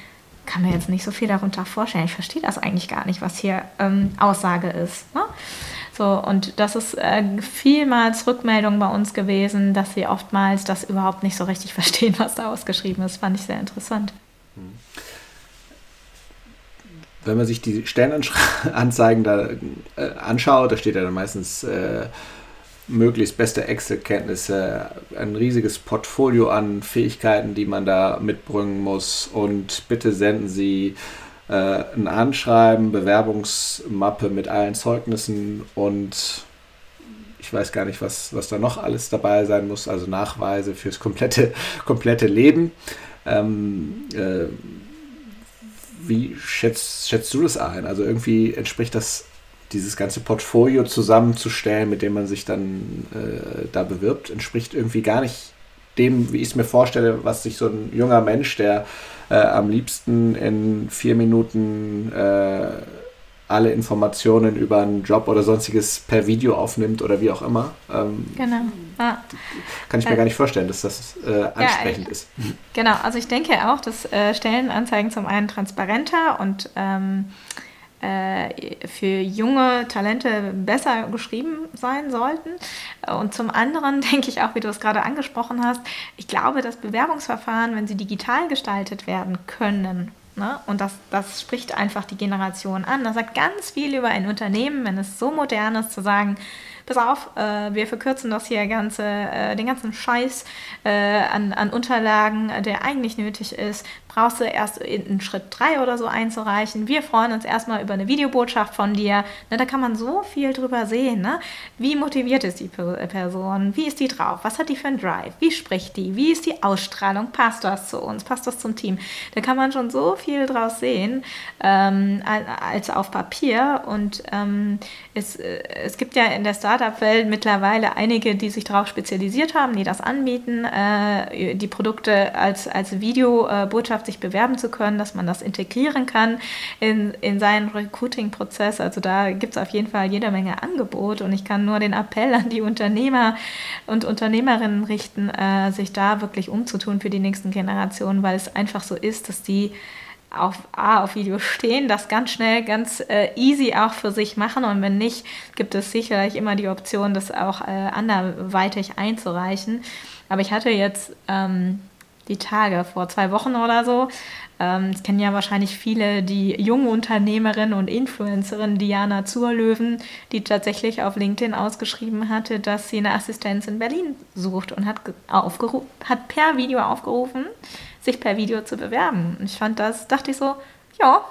kann mir jetzt nicht so viel darunter vorstellen. Ich verstehe das eigentlich gar nicht, was hier ähm, Aussage ist. Ne? So, und das ist äh, vielmals Rückmeldung bei uns gewesen, dass sie oftmals das überhaupt nicht so richtig verstehen, was da ausgeschrieben ist. Fand ich sehr interessant. Wenn man sich die Stellenanzeigen da äh, anschaut, da steht ja dann meistens äh, möglichst beste Excel-Kenntnisse, ein riesiges Portfolio an Fähigkeiten, die man da mitbringen muss. Und bitte senden Sie äh, ein Anschreiben, Bewerbungsmappe mit allen Zeugnissen und ich weiß gar nicht, was, was da noch alles dabei sein muss, also Nachweise fürs komplette, komplette Leben. Ähm, äh, wie schätzt, schätzt du das ein? Also irgendwie entspricht das dieses ganze Portfolio zusammenzustellen, mit dem man sich dann äh, da bewirbt, entspricht irgendwie gar nicht dem, wie ich es mir vorstelle, was sich so ein junger Mensch, der äh, am liebsten in vier Minuten äh, alle Informationen über einen Job oder sonstiges per Video aufnimmt oder wie auch immer. Ähm, genau. Ah. Kann ich mir äh, gar nicht vorstellen, dass das äh, ansprechend ja, ist. Genau, also ich denke auch, dass äh, Stellenanzeigen zum einen transparenter und ähm, äh, für junge Talente besser geschrieben sein sollten. Und zum anderen denke ich auch, wie du es gerade angesprochen hast, ich glaube, dass Bewerbungsverfahren, wenn sie digital gestaltet werden können, ne, und das, das spricht einfach die Generation an, das sagt ganz viel über ein Unternehmen, wenn es so modern ist, zu sagen, pass auf, äh, wir verkürzen das hier ganze, äh, den ganzen Scheiß äh, an, an Unterlagen, der eigentlich nötig ist, du erst in Schritt 3 oder so einzureichen. Wir freuen uns erstmal über eine Videobotschaft von dir. Ne, da kann man so viel drüber sehen. Ne? Wie motiviert ist die Person? Wie ist die drauf? Was hat die für einen Drive? Wie spricht die? Wie ist die Ausstrahlung? Passt das zu uns? Passt das zum Team? Da kann man schon so viel draus sehen ähm, als auf Papier. Und ähm, es, äh, es gibt ja in der Startup-Welt mittlerweile einige, die sich darauf spezialisiert haben, die das anbieten, äh, die Produkte als, als Videobotschaft sich bewerben zu können, dass man das integrieren kann in, in seinen Recruiting-Prozess. Also da gibt es auf jeden Fall jede Menge Angebot und ich kann nur den Appell an die Unternehmer und Unternehmerinnen richten, äh, sich da wirklich umzutun für die nächsten Generationen, weil es einfach so ist, dass die auf, A, auf Video stehen, das ganz schnell, ganz äh, easy auch für sich machen und wenn nicht, gibt es sicherlich immer die Option, das auch äh, anderweitig einzureichen. Aber ich hatte jetzt ähm, die Tage, vor zwei Wochen oder so. Ähm, ich kenne ja wahrscheinlich viele, die junge Unternehmerin und Influencerin Diana Zurlöwen, die tatsächlich auf LinkedIn ausgeschrieben hatte, dass sie eine Assistenz in Berlin sucht und hat, hat per Video aufgerufen, sich per Video zu bewerben. Ich fand das, dachte ich so, ja,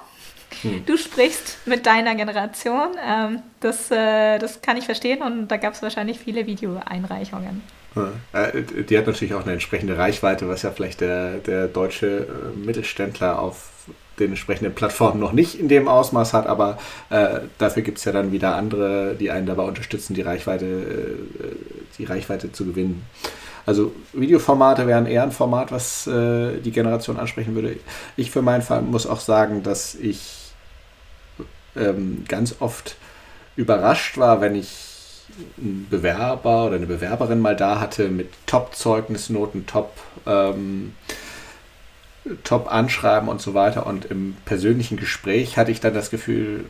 hm. Du sprichst mit deiner Generation. Ähm, das, äh, das kann ich verstehen und da gab es wahrscheinlich viele Videoeinreichungen. Äh, die hat natürlich auch eine entsprechende Reichweite, was ja vielleicht der, der deutsche äh, Mittelständler auf den entsprechenden Plattformen noch nicht in dem Ausmaß hat, aber äh, dafür gibt es ja dann wieder andere, die einen dabei unterstützen, die Reichweite, äh, die Reichweite zu gewinnen. Also Videoformate wären eher ein Format, was äh, die Generation ansprechen würde. Ich für meinen Fall muss auch sagen, dass ich ähm, ganz oft überrascht war, wenn ich einen Bewerber oder eine Bewerberin mal da hatte mit Top-Zeugnisnoten, Top, ähm, Top-Anschreiben und so weiter. Und im persönlichen Gespräch hatte ich dann das Gefühl,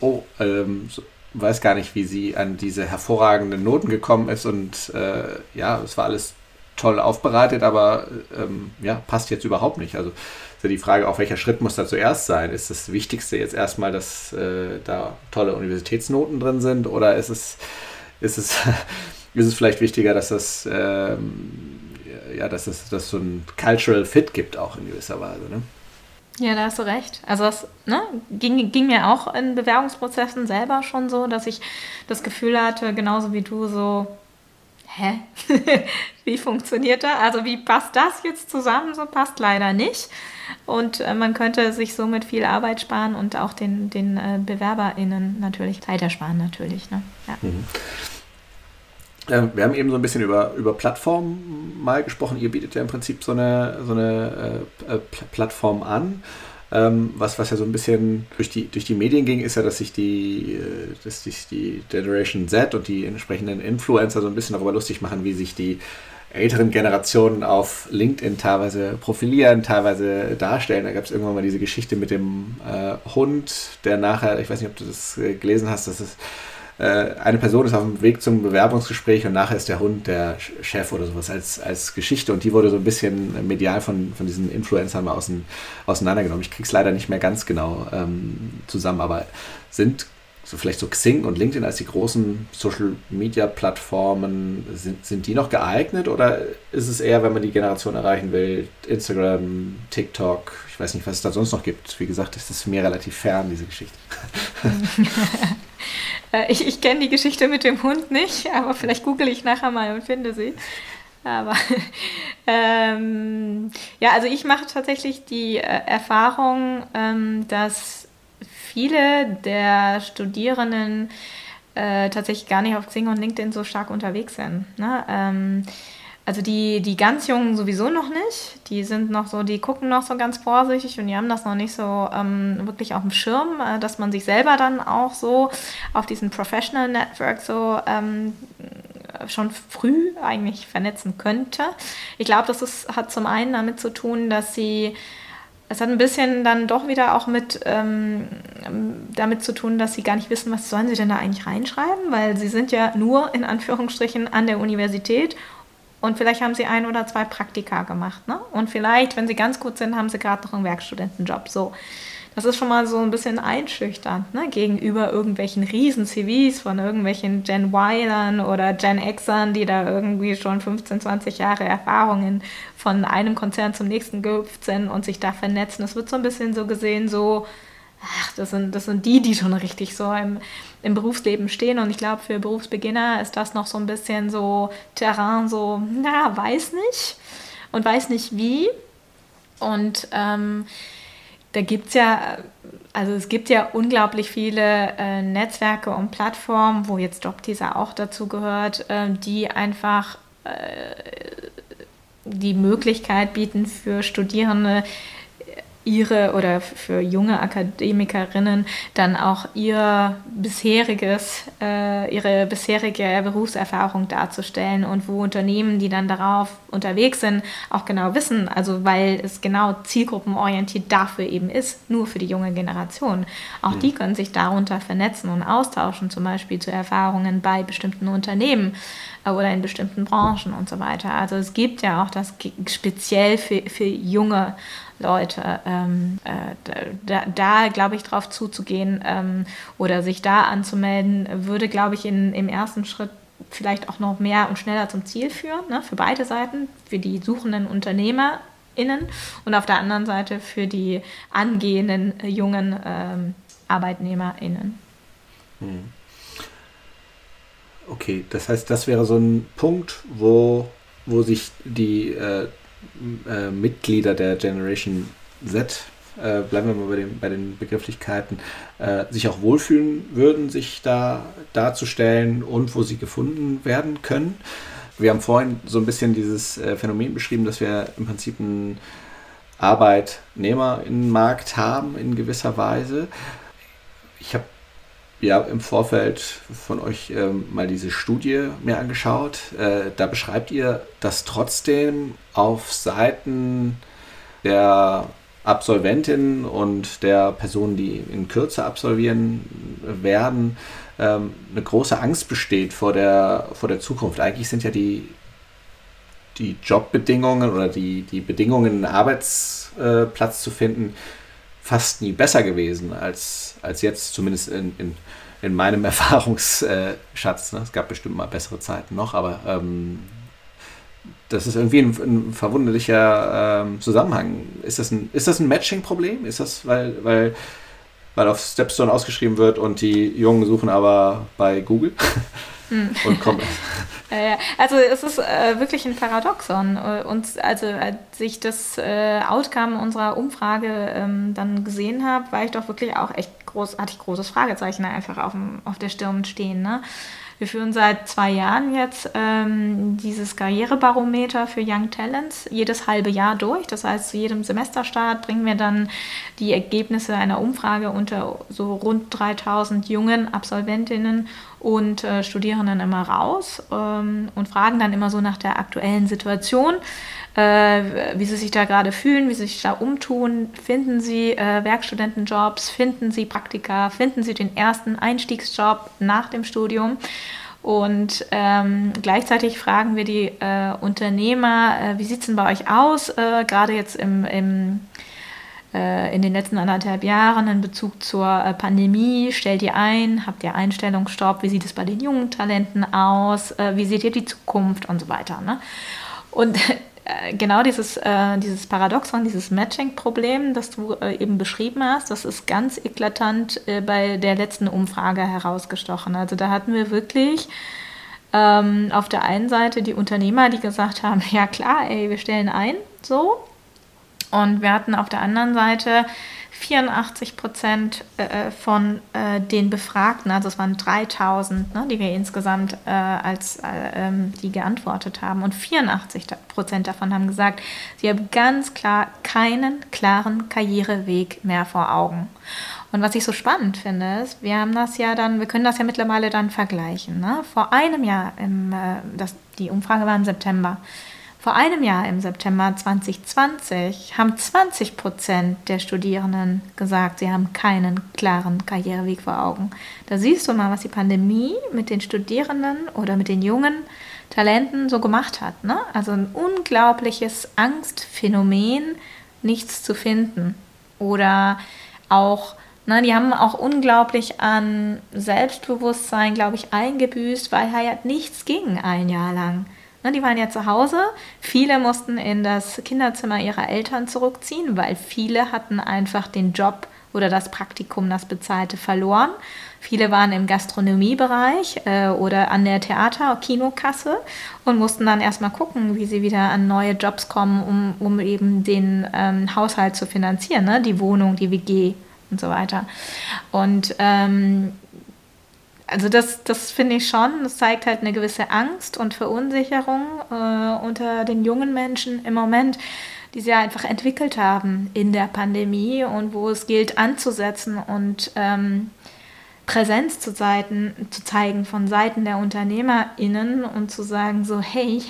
oh, ähm, weiß gar nicht, wie sie an diese hervorragenden Noten gekommen ist. Und äh, ja, es war alles toll aufbereitet, aber ähm, ja, passt jetzt überhaupt nicht. Also ist ja die Frage, auch welcher Schritt muss da zuerst sein? Ist das Wichtigste jetzt erstmal, dass äh, da tolle Universitätsnoten drin sind oder ist es ist es, ist es vielleicht wichtiger, dass das, ähm, ja, dass es dass so ein Cultural Fit gibt, auch in gewisser Weise. Ne? Ja, da hast du recht. Also das ne, ging, ging mir auch in Bewerbungsprozessen selber schon so, dass ich das Gefühl hatte, genauso wie du, so, hä? wie funktioniert das? Also wie passt das jetzt zusammen? So passt leider nicht. Und äh, man könnte sich somit viel Arbeit sparen und auch den, den äh, BewerberInnen natürlich Zeit ersparen, natürlich. Ne? Ja. Mhm. Ähm, wir haben eben so ein bisschen über, über Plattformen mal gesprochen. Ihr bietet ja im Prinzip so eine, so eine äh, äh Plattform an. Ähm, was, was ja so ein bisschen durch die, durch die Medien ging, ist ja, dass sich die, dass sich die Generation Z und die entsprechenden Influencer so ein bisschen darüber lustig machen, wie sich die älteren Generationen auf LinkedIn teilweise profilieren, teilweise darstellen. Da gab es irgendwann mal diese Geschichte mit dem äh, Hund, der nachher, ich weiß nicht, ob du das äh, gelesen hast, dass es äh, eine Person ist auf dem Weg zum Bewerbungsgespräch und nachher ist der Hund der Chef oder sowas als, als Geschichte und die wurde so ein bisschen medial von, von diesen Influencern mal außen, auseinandergenommen. Ich krieg's leider nicht mehr ganz genau ähm, zusammen, aber sind so vielleicht so Xing und LinkedIn als die großen Social Media Plattformen, sind, sind die noch geeignet oder ist es eher, wenn man die Generation erreichen will, Instagram, TikTok, ich weiß nicht, was es da sonst noch gibt. Wie gesagt, ist das mir relativ fern, diese Geschichte. Äh, ich ich kenne die Geschichte mit dem Hund nicht, aber vielleicht google ich nachher mal und finde sie. Aber ähm, ja, also ich mache tatsächlich die äh, Erfahrung, ähm, dass viele der Studierenden äh, tatsächlich gar nicht auf Xing und LinkedIn so stark unterwegs sind. Ne? Ähm, also die, die ganz Jungen sowieso noch nicht. Die sind noch so, die gucken noch so ganz vorsichtig und die haben das noch nicht so ähm, wirklich auf dem Schirm, äh, dass man sich selber dann auch so auf diesen Professional Network so ähm, schon früh eigentlich vernetzen könnte. Ich glaube, das ist, hat zum einen damit zu tun, dass sie es hat ein bisschen dann doch wieder auch mit ähm, damit zu tun, dass sie gar nicht wissen, was sollen sie denn da eigentlich reinschreiben, weil sie sind ja nur in Anführungsstrichen an der Universität und vielleicht haben sie ein oder zwei Praktika gemacht. Ne? Und vielleicht, wenn sie ganz gut sind, haben sie gerade noch einen Werkstudentenjob. So. Das ist schon mal so ein bisschen einschüchternd ne? gegenüber irgendwelchen Riesen-CVs von irgendwelchen Gen Ylern oder Gen Xern, die da irgendwie schon 15, 20 Jahre Erfahrungen von einem Konzern zum nächsten gehüpft sind und sich da vernetzen. Es wird so ein bisschen so gesehen, so, ach, das sind, das sind die, die schon richtig so im, im Berufsleben stehen. Und ich glaube, für Berufsbeginner ist das noch so ein bisschen so Terrain, so, na, weiß nicht und weiß nicht wie. Und ähm, da gibt es ja, also es gibt ja unglaublich viele äh, Netzwerke und Plattformen, wo jetzt Jobteaser auch dazu gehört, äh, die einfach äh, die Möglichkeit bieten für Studierende, ihre oder für junge Akademikerinnen dann auch ihr bisheriges, äh, ihre bisherige Berufserfahrung darzustellen und wo Unternehmen, die dann darauf unterwegs sind, auch genau wissen, also weil es genau zielgruppenorientiert dafür eben ist, nur für die junge Generation. Auch mhm. die können sich darunter vernetzen und austauschen, zum Beispiel zu Erfahrungen bei bestimmten Unternehmen äh, oder in bestimmten Branchen und so weiter. Also es gibt ja auch das speziell für, für junge Leute, ähm, äh, da, da glaube ich, drauf zuzugehen ähm, oder sich da anzumelden, würde, glaube ich, in, im ersten Schritt vielleicht auch noch mehr und schneller zum Ziel führen, ne, für beide Seiten, für die suchenden UnternehmerInnen und auf der anderen Seite für die angehenden äh, jungen ähm, ArbeitnehmerInnen. Hm. Okay, das heißt, das wäre so ein Punkt, wo, wo sich die äh, äh, Mitglieder der Generation Z, äh, bleiben wir mal bei, dem, bei den Begrifflichkeiten, äh, sich auch wohlfühlen würden, sich da darzustellen und wo sie gefunden werden können. Wir haben vorhin so ein bisschen dieses äh, Phänomen beschrieben, dass wir im Prinzip einen Arbeitnehmerinnenmarkt haben in gewisser Weise. Ich habe ja im Vorfeld von euch ähm, mal diese Studie mir angeschaut. Äh, da beschreibt ihr, dass trotzdem auf Seiten der Absolventinnen und der Personen, die in Kürze absolvieren werden, ähm, eine große Angst besteht vor der, vor der Zukunft. Eigentlich sind ja die, die Jobbedingungen oder die, die Bedingungen, einen Arbeitsplatz zu finden, fast nie besser gewesen als, als jetzt, zumindest in, in, in meinem Erfahrungsschatz. Ne? Es gab bestimmt mal bessere Zeiten noch, aber ähm, das ist irgendwie ein, ein verwunderlicher ähm, Zusammenhang. Ist das ein, ein Matching-Problem? Ist das, weil, weil, weil auf Stepstone ausgeschrieben wird und die Jungen suchen aber bei Google? Hm. und kommen. also es ist äh, wirklich ein Paradoxon. Und also als ich das äh, Outcome unserer Umfrage ähm, dann gesehen habe, war ich doch wirklich auch echt groß, hatte ich großes Fragezeichen einfach auf, dem, auf der Stirn stehen. Ne? Wir führen seit zwei Jahren jetzt ähm, dieses Karrierebarometer für Young Talents jedes halbe Jahr durch. Das heißt, zu jedem Semesterstart bringen wir dann die Ergebnisse einer Umfrage unter so rund 3000 jungen Absolventinnen und äh, Studierenden immer raus ähm, und fragen dann immer so nach der aktuellen Situation, äh, wie sie sich da gerade fühlen, wie sie sich da umtun. Finden sie äh, Werkstudentenjobs, finden sie Praktika, finden sie den ersten Einstiegsjob nach dem Studium. Und ähm, gleichzeitig fragen wir die äh, Unternehmer, äh, wie sieht es denn bei euch aus, äh, gerade jetzt im, im äh, in den letzten anderthalb Jahren in Bezug zur äh, Pandemie? Stellt ihr ein? Habt ihr Einstellungsstopp? Wie sieht es bei den jungen Talenten aus? Äh, wie seht ihr die Zukunft und so weiter? Ne? Und genau dieses, äh, dieses Paradoxon, dieses Matching-Problem, das du äh, eben beschrieben hast, das ist ganz eklatant äh, bei der letzten Umfrage herausgestochen. Also da hatten wir wirklich ähm, auf der einen Seite die Unternehmer, die gesagt haben, ja klar, ey, wir stellen ein, so, und wir hatten auf der anderen Seite 84 Prozent äh, von äh, den Befragten, also es waren 3000, ne, die wir insgesamt äh, als äh, ähm, die geantwortet haben, und 84 Prozent davon haben gesagt, sie haben ganz klar keinen klaren Karriereweg mehr vor Augen. Und was ich so spannend finde, ist, wir haben das ja dann, wir können das ja mittlerweile dann vergleichen. Ne? Vor einem Jahr, im, äh, das, die Umfrage war im September, vor einem Jahr im September 2020 haben 20 Prozent der Studierenden gesagt, sie haben keinen klaren Karriereweg vor Augen. Da siehst du mal, was die Pandemie mit den Studierenden oder mit den jungen Talenten so gemacht hat. Ne? Also ein unglaubliches Angstphänomen, nichts zu finden. Oder auch Ne, die haben auch unglaublich an Selbstbewusstsein, glaube ich, eingebüßt, weil halt nichts ging ein Jahr lang. Ne, die waren ja zu Hause. Viele mussten in das Kinderzimmer ihrer Eltern zurückziehen, weil viele hatten einfach den Job oder das Praktikum, das bezahlte, verloren. Viele waren im Gastronomiebereich äh, oder an der Theater- Kinokasse und mussten dann erstmal gucken, wie sie wieder an neue Jobs kommen, um, um eben den ähm, Haushalt zu finanzieren, ne? die Wohnung, die WG und so weiter. Und ähm, also das, das finde ich schon, das zeigt halt eine gewisse Angst und Verunsicherung äh, unter den jungen Menschen im Moment, die sie einfach entwickelt haben in der Pandemie und wo es gilt anzusetzen und ähm, Präsenz zu, Seiten, zu zeigen von Seiten der UnternehmerInnen und zu sagen so, hey,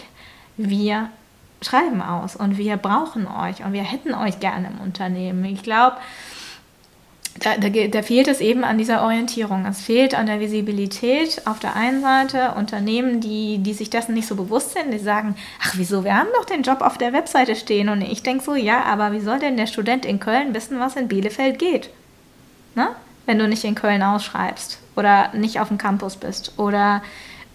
wir schreiben aus und wir brauchen euch und wir hätten euch gerne im Unternehmen. Ich glaube, da, da, da, fehlt es eben an dieser Orientierung. Es fehlt an der Visibilität auf der einen Seite Unternehmen, die, die sich dessen nicht so bewusst sind, die sagen, ach wieso, wir haben doch den Job auf der Webseite stehen. Und ich denke so, ja, aber wie soll denn der Student in Köln wissen, was in Bielefeld geht? Na? Wenn du nicht in Köln ausschreibst oder nicht auf dem Campus bist oder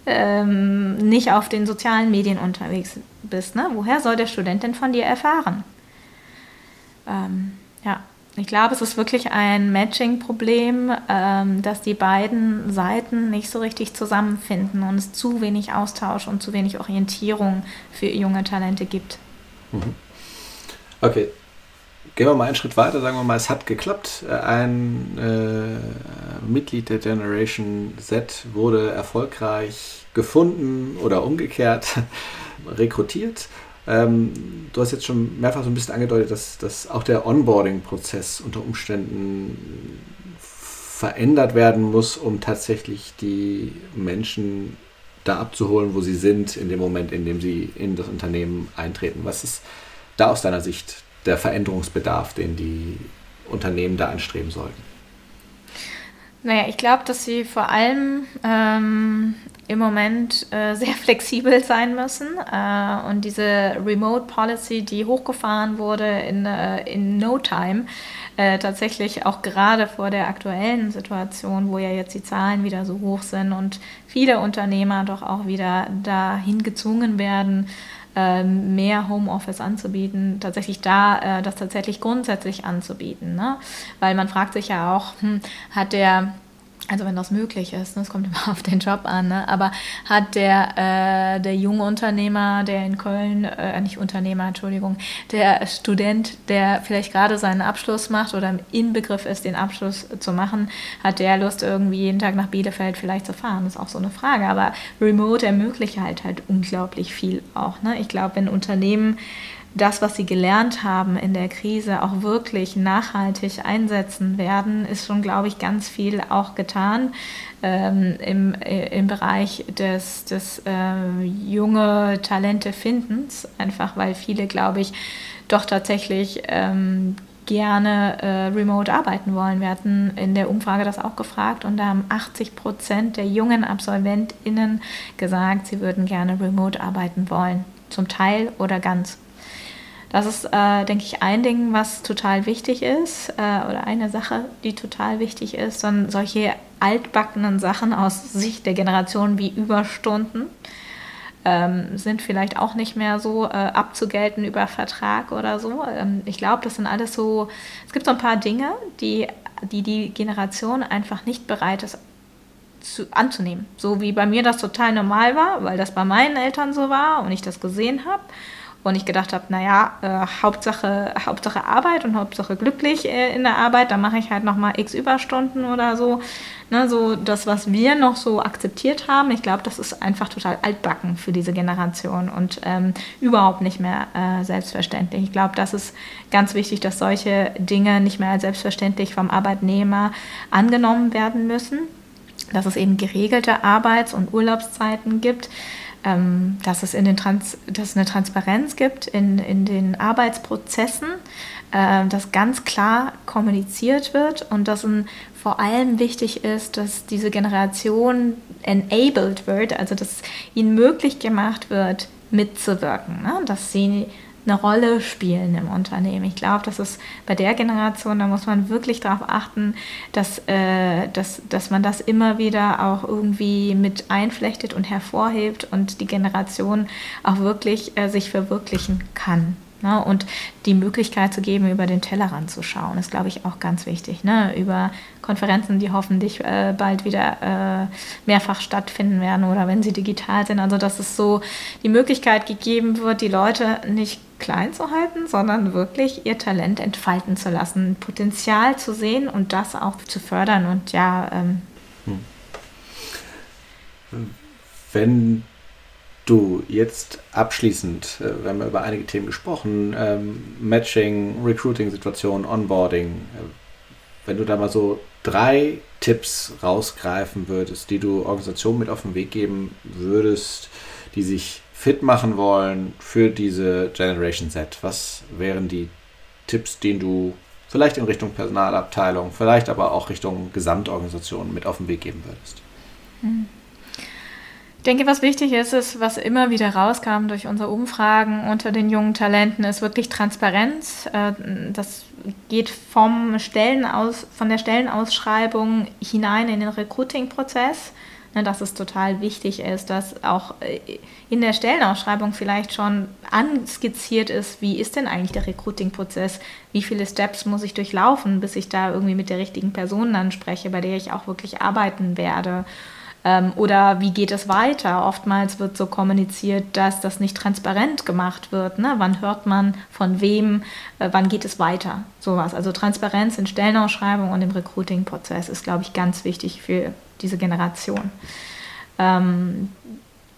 ähm, nicht auf den sozialen Medien unterwegs bist. Ne? Woher soll der Student denn von dir erfahren? Ähm, ja. Ich glaube, es ist wirklich ein Matching-Problem, ähm, dass die beiden Seiten nicht so richtig zusammenfinden und es zu wenig Austausch und zu wenig Orientierung für junge Talente gibt. Mhm. Okay, gehen wir mal einen Schritt weiter, sagen wir mal, es hat geklappt. Ein äh, Mitglied der Generation Z wurde erfolgreich gefunden oder umgekehrt rekrutiert. Ähm, du hast jetzt schon mehrfach so ein bisschen angedeutet, dass, dass auch der Onboarding-Prozess unter Umständen verändert werden muss, um tatsächlich die Menschen da abzuholen, wo sie sind, in dem Moment, in dem sie in das Unternehmen eintreten. Was ist da aus deiner Sicht der Veränderungsbedarf, den die Unternehmen da anstreben sollten? Naja, ich glaube, dass sie vor allem ähm, im Moment äh, sehr flexibel sein müssen. Äh, und diese Remote Policy, die hochgefahren wurde in, äh, in No Time, äh, tatsächlich auch gerade vor der aktuellen Situation, wo ja jetzt die Zahlen wieder so hoch sind und viele Unternehmer doch auch wieder dahin gezwungen werden, mehr Homeoffice anzubieten, tatsächlich da äh, das tatsächlich grundsätzlich anzubieten. Ne? Weil man fragt sich ja auch, hm, hat der also wenn das möglich ist, ne, es kommt immer auf den Job an, ne, aber hat der, äh, der junge Unternehmer, der in Köln, äh, nicht Unternehmer, Entschuldigung, der Student, der vielleicht gerade seinen Abschluss macht oder im Inbegriff ist, den Abschluss zu machen, hat der Lust, irgendwie jeden Tag nach Bielefeld vielleicht zu fahren? Das ist auch so eine Frage, aber Remote ermöglicht halt halt unglaublich viel auch. Ne? Ich glaube, wenn Unternehmen das, was sie gelernt haben in der Krise, auch wirklich nachhaltig einsetzen werden, ist schon, glaube ich, ganz viel auch getan ähm, im, äh, im Bereich des, des äh, junge Talente Findens, einfach weil viele, glaube ich, doch tatsächlich ähm, gerne äh, remote arbeiten wollen. Wir hatten in der Umfrage das auch gefragt und da haben 80 Prozent der jungen AbsolventInnen gesagt, sie würden gerne remote arbeiten wollen. Zum Teil oder ganz. Das ist, äh, denke ich, ein Ding, was total wichtig ist äh, oder eine Sache, die total wichtig ist. Und solche altbackenen Sachen aus Sicht der Generation wie Überstunden ähm, sind vielleicht auch nicht mehr so äh, abzugelten über Vertrag oder so. Ähm, ich glaube, das sind alles so, es gibt so ein paar Dinge, die die, die Generation einfach nicht bereit ist zu, anzunehmen. So wie bei mir das total normal war, weil das bei meinen Eltern so war und ich das gesehen habe und ich gedacht habe, naja, äh, Hauptsache, Hauptsache Arbeit und Hauptsache glücklich äh, in der Arbeit, da mache ich halt nochmal x Überstunden oder so. Ne, so das, was wir noch so akzeptiert haben, ich glaube, das ist einfach total altbacken für diese Generation und ähm, überhaupt nicht mehr äh, selbstverständlich. Ich glaube, das ist ganz wichtig, dass solche Dinge nicht mehr als selbstverständlich vom Arbeitnehmer angenommen werden müssen, dass es eben geregelte Arbeits- und Urlaubszeiten gibt ähm, dass, es in den Trans dass eine Transparenz gibt in, in den Arbeitsprozessen, äh, dass ganz klar kommuniziert wird und dass ein, vor allem wichtig ist, dass diese Generation enabled wird, also dass ihnen möglich gemacht wird, mitzuwirken, ne? dass sie eine Rolle spielen im Unternehmen. Ich glaube, das ist bei der Generation, da muss man wirklich darauf achten, dass, äh, dass, dass man das immer wieder auch irgendwie mit einflechtet und hervorhebt und die Generation auch wirklich äh, sich verwirklichen kann. Ne? Und die Möglichkeit zu geben, über den Tellerrand zu schauen, ist, glaube ich, auch ganz wichtig. Ne? Über Konferenzen, die hoffentlich äh, bald wieder äh, mehrfach stattfinden werden oder wenn sie digital sind. Also, dass es so die Möglichkeit gegeben wird, die Leute nicht klein zu halten, sondern wirklich ihr Talent entfalten zu lassen, Potenzial zu sehen und das auch zu fördern. Und ja. Ähm, hm. Wenn du jetzt abschließend, äh, wir haben über einige Themen gesprochen, ähm, Matching, Recruiting-Situation, Onboarding, äh, wenn du da mal so drei Tipps rausgreifen würdest, die du Organisationen mit auf den Weg geben würdest, die sich fit machen wollen für diese Generation Z, was wären die Tipps, die du vielleicht in Richtung Personalabteilung, vielleicht aber auch Richtung Gesamtorganisation mit auf den Weg geben würdest? Hm. Ich denke, was wichtig ist, ist, was immer wieder rauskam durch unsere Umfragen unter den jungen Talenten, ist wirklich Transparenz. Äh, das geht vom Stellenaus, von der Stellenausschreibung hinein in den Recruiting-Prozess. Ne, dass es total wichtig ist, dass auch äh, in der Stellenausschreibung vielleicht schon anskizziert ist, wie ist denn eigentlich der Recruiting-Prozess, wie viele Steps muss ich durchlaufen, bis ich da irgendwie mit der richtigen Person dann spreche, bei der ich auch wirklich arbeiten werde. Ähm, oder wie geht es weiter? Oftmals wird so kommuniziert, dass das nicht transparent gemacht wird. Ne? Wann hört man von wem? Äh, wann geht es weiter? Sowas. Also Transparenz in Stellenausschreibung und im Recruiting-Prozess ist, glaube ich, ganz wichtig für diese Generation. Ähm,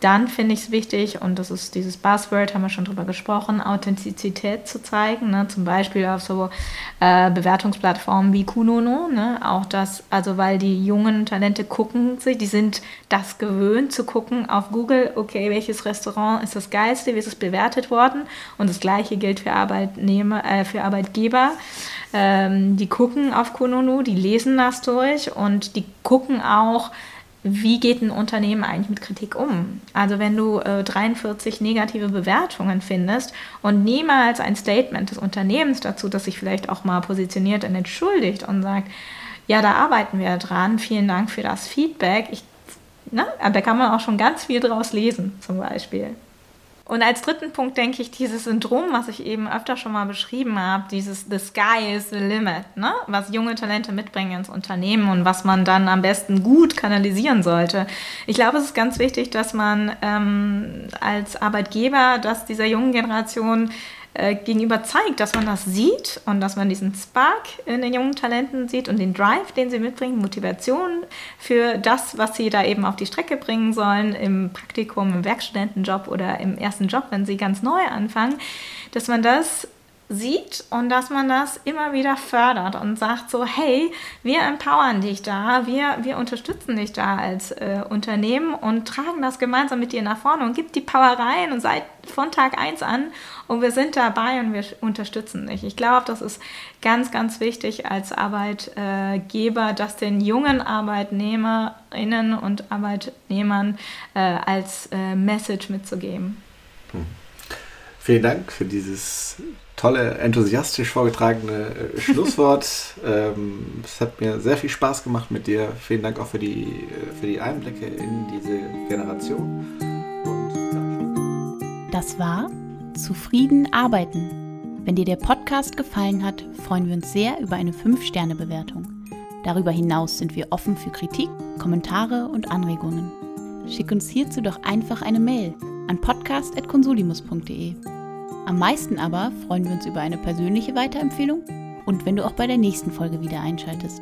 dann finde ich es wichtig, und das ist dieses Buzzword, haben wir schon drüber gesprochen, Authentizität zu zeigen, ne? zum Beispiel auf so äh, Bewertungsplattformen wie Kunono, ne? auch das, also weil die jungen Talente gucken sich, die sind das gewöhnt zu gucken auf Google, okay, welches Restaurant ist das geilste, wie ist es bewertet worden und das gleiche gilt für Arbeitnehmer, äh, für Arbeitgeber. Ähm, die gucken auf Kununu, die lesen das durch und die gucken auch, wie geht ein Unternehmen eigentlich mit Kritik um? Also wenn du äh, 43 negative Bewertungen findest und niemals ein Statement des Unternehmens dazu, das sich vielleicht auch mal positioniert und entschuldigt und sagt, ja, da arbeiten wir dran, vielen Dank für das Feedback. Ich, ne? Da kann man auch schon ganz viel draus lesen, zum Beispiel. Und als dritten Punkt denke ich, dieses Syndrom, was ich eben öfter schon mal beschrieben habe, dieses The Sky is the Limit, ne? was junge Talente mitbringen ins Unternehmen und was man dann am besten gut kanalisieren sollte. Ich glaube, es ist ganz wichtig, dass man ähm, als Arbeitgeber, dass dieser jungen Generation äh, gegenüber zeigt, dass man das sieht und dass man diesen Spark in den jungen Talenten sieht und den Drive, den sie mitbringen, Motivation für das, was sie da eben auf die Strecke bringen sollen, im Praktikum, im Werkstudentenjob oder im ersten Job, wenn sie ganz neu anfangen, dass man das sieht und dass man das immer wieder fördert und sagt so, hey, wir empowern dich da, wir, wir unterstützen dich da als äh, Unternehmen und tragen das gemeinsam mit dir nach vorne und gibt die Power rein und seid von Tag 1 an und wir sind dabei und wir unterstützen dich. Ich glaube, das ist ganz, ganz wichtig als Arbeitgeber, das den jungen Arbeitnehmerinnen und Arbeitnehmern äh, als äh, Message mitzugeben. Hm. Vielen Dank für dieses tolle, enthusiastisch vorgetragene äh, Schlusswort. ähm, es hat mir sehr viel Spaß gemacht mit dir. Vielen Dank auch für die, äh, für die Einblicke in diese Generation. Und, das war Zufrieden arbeiten. Wenn dir der Podcast gefallen hat, freuen wir uns sehr über eine 5-Sterne-Bewertung. Darüber hinaus sind wir offen für Kritik, Kommentare und Anregungen. Schick uns hierzu doch einfach eine Mail an podcast.consulimus.de. Am meisten aber freuen wir uns über eine persönliche Weiterempfehlung und wenn du auch bei der nächsten Folge wieder einschaltest.